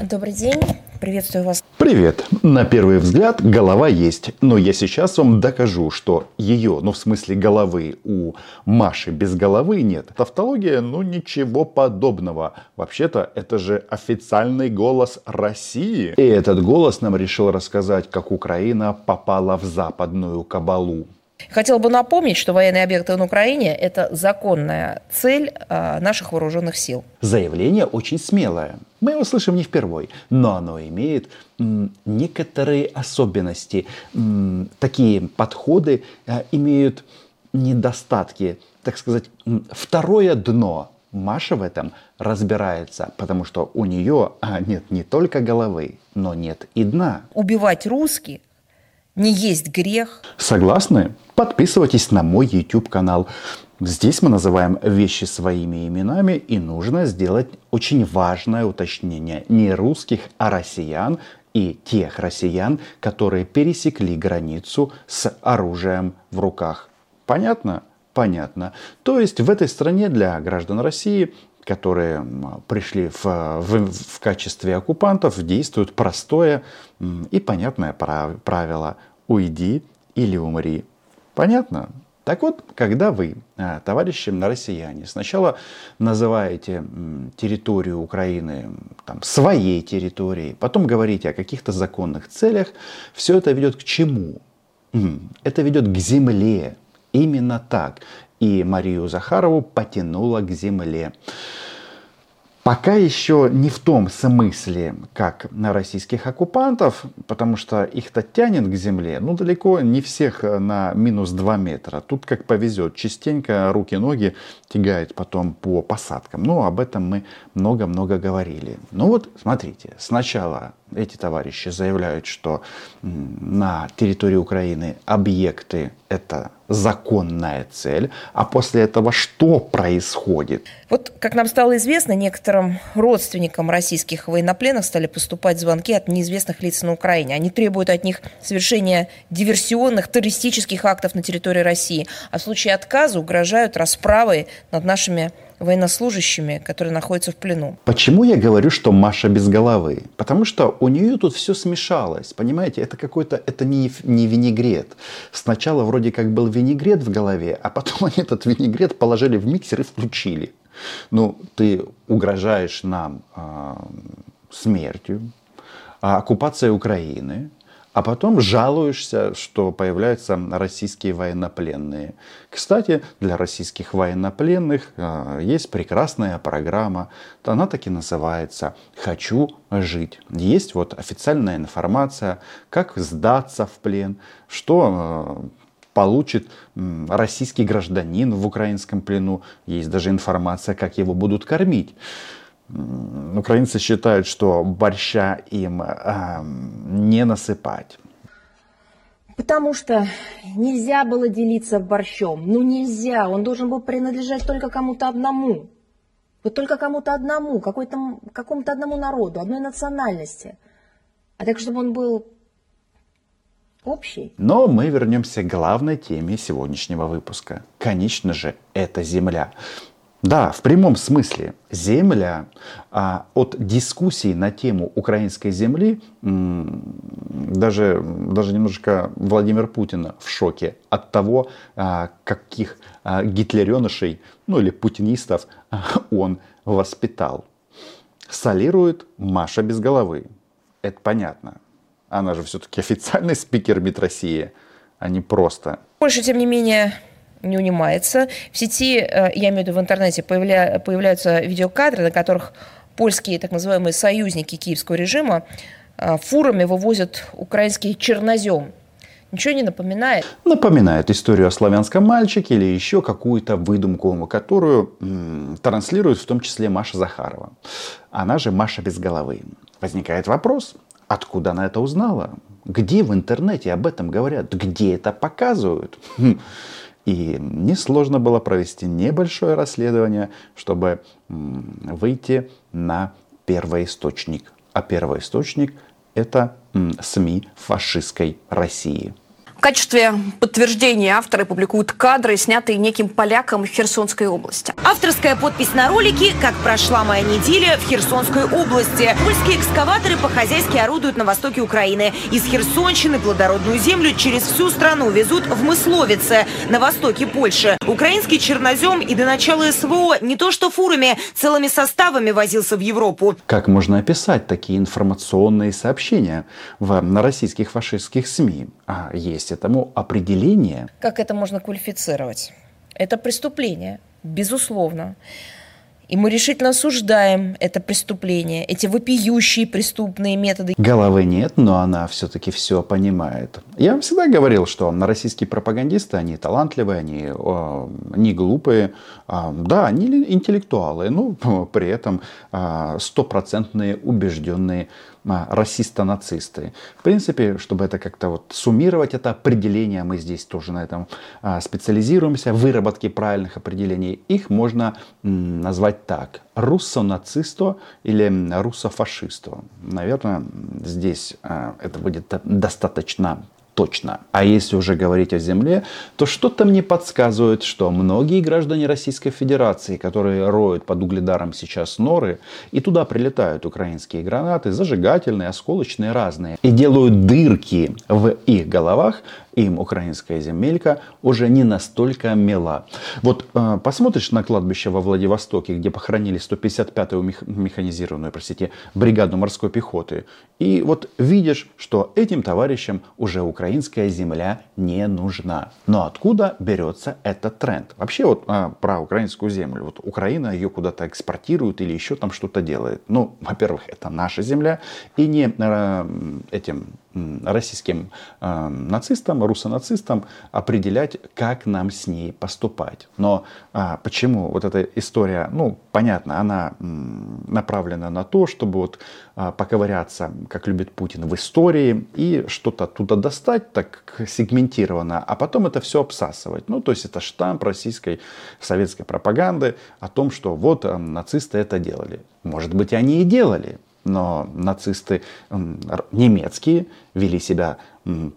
Добрый день. Приветствую вас. Привет. На первый взгляд голова есть, но я сейчас вам докажу, что ее, ну в смысле головы, у Маши без головы нет. Тавтология, ну ничего подобного. Вообще-то это же официальный голос России. И этот голос нам решил рассказать, как Украина попала в западную кабалу. Хотел бы напомнить, что военные объекты на Украине – это законная цель а, наших вооруженных сил. Заявление очень смелое. Мы его слышим не впервой, но оно имеет некоторые особенности. Такие подходы а, имеют недостатки, так сказать, второе дно. Маша в этом разбирается, потому что у нее а, нет не только головы, но нет и дна. Убивать русских не есть грех. Согласны? Подписывайтесь на мой YouTube канал. Здесь мы называем вещи своими именами, и нужно сделать очень важное уточнение. Не русских, а россиян и тех россиян, которые пересекли границу с оружием в руках. Понятно? Понятно. То есть в этой стране для граждан России которые пришли в, в, в качестве оккупантов, действует простое и понятное правило «уйди или умри». Понятно? Так вот, когда вы, а, товарищи россияне, сначала называете территорию Украины там, своей территорией, потом говорите о каких-то законных целях, все это ведет к чему? Это ведет к земле. Именно так и Марию Захарову потянуло к земле. Пока еще не в том смысле, как на российских оккупантов, потому что их-то тянет к земле, ну далеко не всех на минус 2 метра. Тут как повезет, частенько руки-ноги тягает потом по посадкам. Ну, об этом мы много-много говорили. Ну вот, смотрите, сначала эти товарищи заявляют, что на территории Украины объекты это законная цель, а после этого что происходит? Вот, как нам стало известно, некоторым родственникам российских военнопленных стали поступать звонки от неизвестных лиц на Украине. Они требуют от них совершения диверсионных, террористических актов на территории России, а в случае отказа угрожают расправой над нашими военнослужащими, которые находятся в плену. Почему я говорю, что Маша без головы? Потому что у нее тут все смешалось. Понимаете, это какой-то, это не, не винегрет. Сначала вроде как был винегрет в голове, а потом они этот винегрет положили в миксер и включили. Ну, ты угрожаешь нам э, смертью, оккупацией Украины, а потом жалуешься, что появляются российские военнопленные. Кстати, для российских военнопленных э, есть прекрасная программа. Она таки называется «Хочу жить». Есть вот официальная информация, как сдаться в плен, что э, получит российский гражданин в украинском плену. Есть даже информация, как его будут кормить. Украинцы считают, что борща им э, не насыпать. Потому что нельзя было делиться борщом. Ну нельзя. Он должен был принадлежать только кому-то одному. Вот только кому-то одному, какой-то, какому-то одному народу, одной национальности. А так, чтобы он был общий. Но мы вернемся к главной теме сегодняшнего выпуска. Конечно же, это земля. Да, в прямом смысле. Земля а, от дискуссий на тему украинской земли даже, даже немножко Владимир Путин в шоке от того, а, каких а, гитлеренышей, ну или путинистов он воспитал. Солирует Маша без головы. Это понятно. Она же все-таки официальный спикер МИД России, а не просто. Больше, тем не менее, не унимается. В сети, э, я имею в виду в интернете, появля, появляются видеокадры, на которых польские так называемые союзники киевского режима э, фурами вывозят украинский чернозем. Ничего не напоминает? Напоминает историю о славянском мальчике или еще какую-то выдумку, которую м, транслирует в том числе Маша Захарова. Она же Маша без головы. Возникает вопрос, откуда она это узнала? Где в интернете об этом говорят? Где это показывают? И несложно было провести небольшое расследование, чтобы выйти на первоисточник. А первоисточник это СМИ фашистской России. В качестве подтверждения авторы публикуют кадры, снятые неким поляком в Херсонской области. Авторская подпись на ролике «Как прошла моя неделя в Херсонской области». Польские экскаваторы по-хозяйски орудуют на востоке Украины. Из Херсонщины плодородную землю через всю страну везут в Мысловице, на востоке Польши. Украинский чернозем и до начала СВО не то что фурами, целыми составами возился в Европу. Как можно описать такие информационные сообщения в, на российских фашистских СМИ? А есть этому определение. Как это можно квалифицировать? Это преступление, безусловно. И мы решительно осуждаем это преступление, эти вопиющие преступные методы. Головы нет, но она все-таки все понимает. Я вам всегда говорил, что российские пропагандисты, они талантливые, они о, не глупые. А, да, они интеллектуалы, но при этом а, стопроцентные убежденные расисто-нацисты. В принципе, чтобы это как-то вот суммировать это определение, мы здесь тоже на этом а, специализируемся, выработки правильных определений, их можно назвать так. Руссо-нацисто или руссо-фашисто. Наверное, здесь а, это будет достаточно точно. А если уже говорить о земле, то что-то мне подсказывает, что многие граждане Российской Федерации, которые роют под угледаром сейчас норы, и туда прилетают украинские гранаты, зажигательные, осколочные, разные, и делают дырки в их головах, им украинская земелька уже не настолько мила. Вот э, посмотришь на кладбище во Владивостоке, где похоронили 155-ю мех, механизированную, простите, бригаду морской пехоты, и вот видишь, что этим товарищам уже украинская земля не нужна. Но откуда берется этот тренд? Вообще вот э, про украинскую землю. Вот Украина ее куда-то экспортирует или еще там что-то делает. Ну, во-первых, это наша земля, и не э, этим российским э, нацистам, руссонацистам определять, как нам с ней поступать. Но а, почему вот эта история, ну, понятно, она м, направлена на то, чтобы вот а, поковыряться, как любит Путин, в истории и что-то оттуда достать так сегментированно, а потом это все обсасывать. Ну, то есть это штамп российской советской пропаганды о том, что вот э, нацисты это делали. Может быть, они и делали, но нацисты немецкие вели себя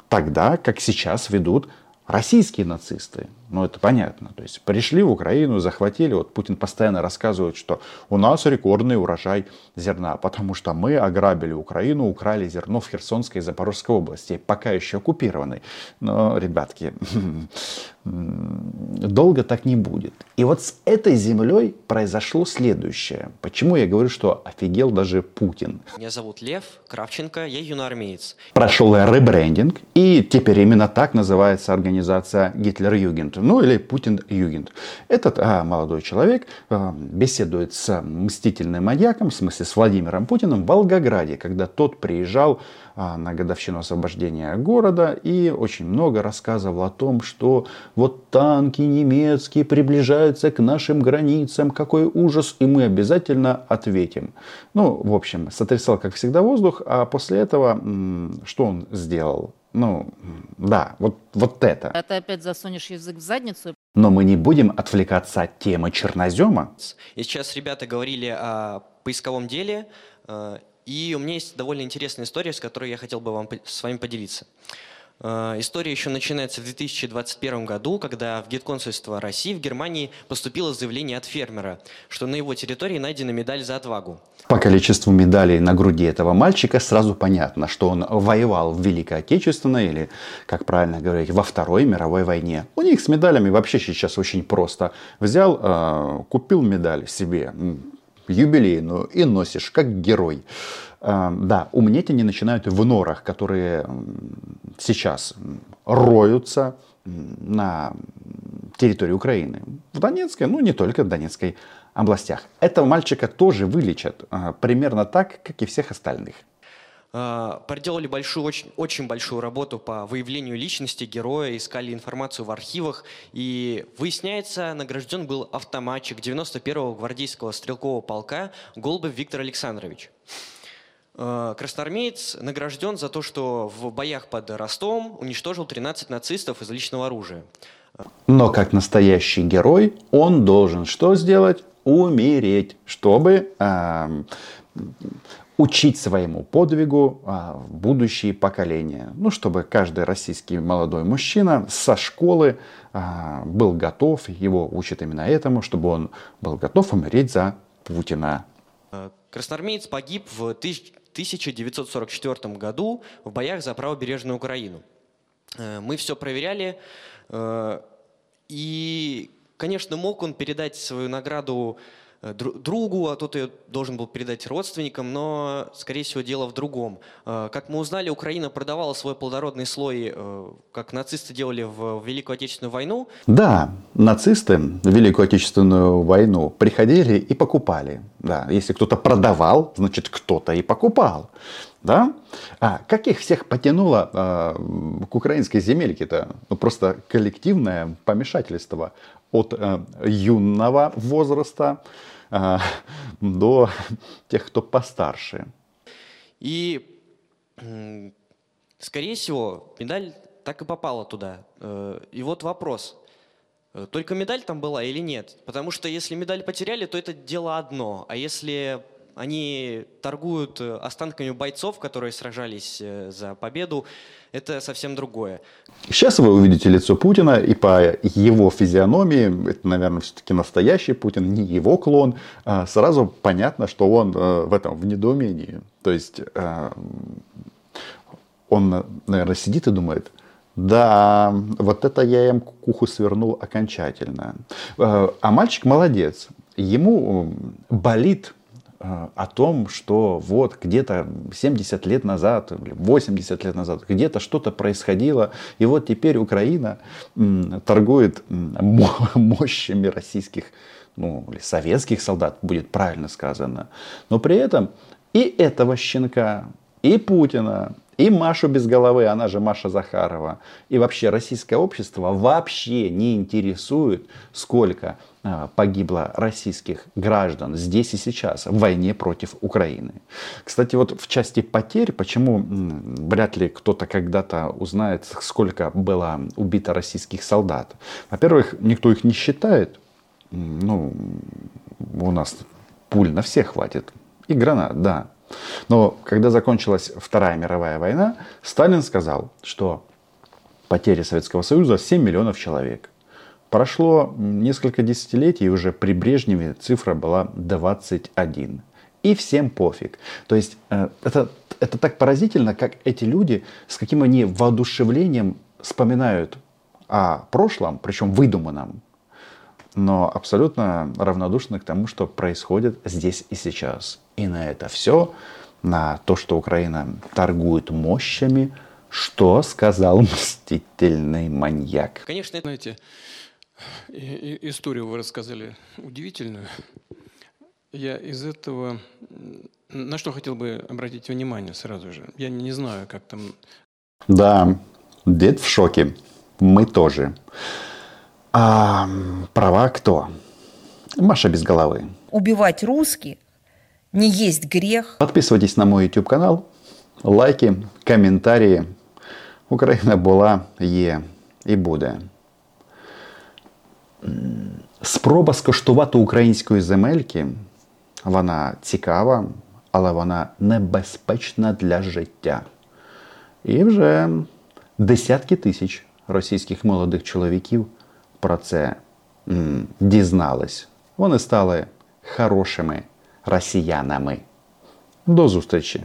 тогда, как сейчас ведут российские нацисты. Ну, это понятно. То есть пришли в Украину, захватили. Вот Путин постоянно рассказывает, что у нас рекордный урожай зерна, потому что мы ограбили Украину, украли зерно в Херсонской и Запорожской области, пока еще оккупированной. Но, ребятки, долго так не будет. И вот с этой землей произошло следующее. Почему я говорю, что офигел даже Путин? Меня зовут Лев Кравченко, я юноармеец. Прошел ребрендинг, и теперь именно так называется организация Гитлер-Югент ну или Путин-Югент. Этот а, молодой человек а, беседует с мстительным маньяком, в смысле с Владимиром Путиным в Волгограде, когда тот приезжал а, на годовщину освобождения города и очень много рассказывал о том, что вот танки немецкие приближаются к нашим границам, какой ужас, и мы обязательно ответим. Ну, в общем, сотрясал, как всегда, воздух, а после этого что он сделал? Ну, да, вот, вот это. А ты опять засунешь язык в задницу. Но мы не будем отвлекаться от темы чернозема. И сейчас ребята говорили о поисковом деле, э, и у меня есть довольно интересная история, с которой я хотел бы вам, с вами поделиться. Э, история еще начинается в 2021 году, когда в Гетконсульство России в Германии поступило заявление от фермера, что на его территории найдена медаль за отвагу. По количеству медалей на груди этого мальчика сразу понятно, что он воевал в Великой Отечественной или, как правильно говорить, во Второй мировой войне. У них с медалями вообще сейчас очень просто. Взял, э, купил медаль себе, юбилейную, и носишь как герой. Эм, да, умнеть они начинают в норах, которые сейчас роются на территории Украины. В Донецкой, ну не только в Донецкой областях. Этого мальчика тоже вылечат э, примерно так, как и всех остальных. Э, проделали большую, очень, очень большую работу по выявлению личности героя, искали информацию в архивах, и выясняется, награжден был автоматчик 91-го гвардейского стрелкового полка Голубев Виктор Александрович. Э, красноармеец награжден за то, что в боях под Ростовом уничтожил 13 нацистов из личного оружия. Но как настоящий герой, он должен что сделать? умереть, чтобы э, учить своему подвигу э, будущие поколения. Ну, чтобы каждый российский молодой мужчина со школы э, был готов, его учат именно этому, чтобы он был готов умереть за Путина. Красноармеец погиб в 1944 году в боях за правобережную Украину. Э, мы все проверяли, э, и, конечно, мог он передать свою награду другу, а тот ее должен был передать родственникам, но, скорее всего, дело в другом. Э, как мы узнали, Украина продавала свой плодородный слой, э, как нацисты делали в Великую Отечественную войну. Да, нацисты в Великую Отечественную войну приходили и покупали. Да, если кто-то продавал, значит, кто-то и покупал. Да? А как их всех потянуло э, к украинской земельке-то? Ну, просто коллективное помешательство от э, юного возраста э, до тех, кто постарше. И, скорее всего, медаль так и попала туда. Э, и вот вопрос. Э, только медаль там была или нет? Потому что если медаль потеряли, то это дело одно. А если они торгуют э, останками бойцов, которые сражались э, за победу. Это совсем другое. Сейчас вы увидите лицо Путина, и по его физиономии, это, наверное, все-таки настоящий Путин, не его клон, а сразу понятно, что он э, в этом, в недоумении. То есть он, наверное, сидит и думает, да, вот это я им куху свернул окончательно. А мальчик молодец. Ему болит о том, что вот где-то 70 лет назад, 80 лет назад, где-то что-то происходило, и вот теперь Украина торгует мощами российских, ну, или советских солдат, будет правильно сказано. Но при этом и этого щенка, и Путина, и Машу без головы, она же Маша Захарова, и вообще российское общество вообще не интересует, сколько а, погибло российских граждан здесь и сейчас в войне против Украины. Кстати, вот в части потерь, почему вряд ли кто-то когда-то узнает, сколько было убито российских солдат. Во-первых, никто их не считает. Ну, у нас пуль на всех хватит. И гранат, да. Но когда закончилась Вторая мировая война, Сталин сказал, что потери Советского Союза 7 миллионов человек. Прошло несколько десятилетий, и уже при Брежневе цифра была 21. И всем пофиг. То есть э, это, это так поразительно, как эти люди, с каким они воодушевлением вспоминают о прошлом, причем выдуманном, но абсолютно равнодушны к тому, что происходит здесь и сейчас. И на это все, на то, что Украина торгует мощами, что сказал мстительный маньяк. Конечно, знаете, историю вы рассказали удивительную. Я из этого на что хотел бы обратить внимание сразу же. Я не знаю, как там. Да, дед в шоке. Мы тоже. А права кто? Маша без головы. Убивать русских не есть грех. Подписывайтесь на мой YouTube канал. Лайки, коментарі. Україна була, є і буде. Спроба скоштувати української земельки, вона цікава, але вона небезпечна для життя. І вже десятки тисяч російських молодих чоловіків про це м, дізнались. Вони стали хорошими росіянами. До зустрічі!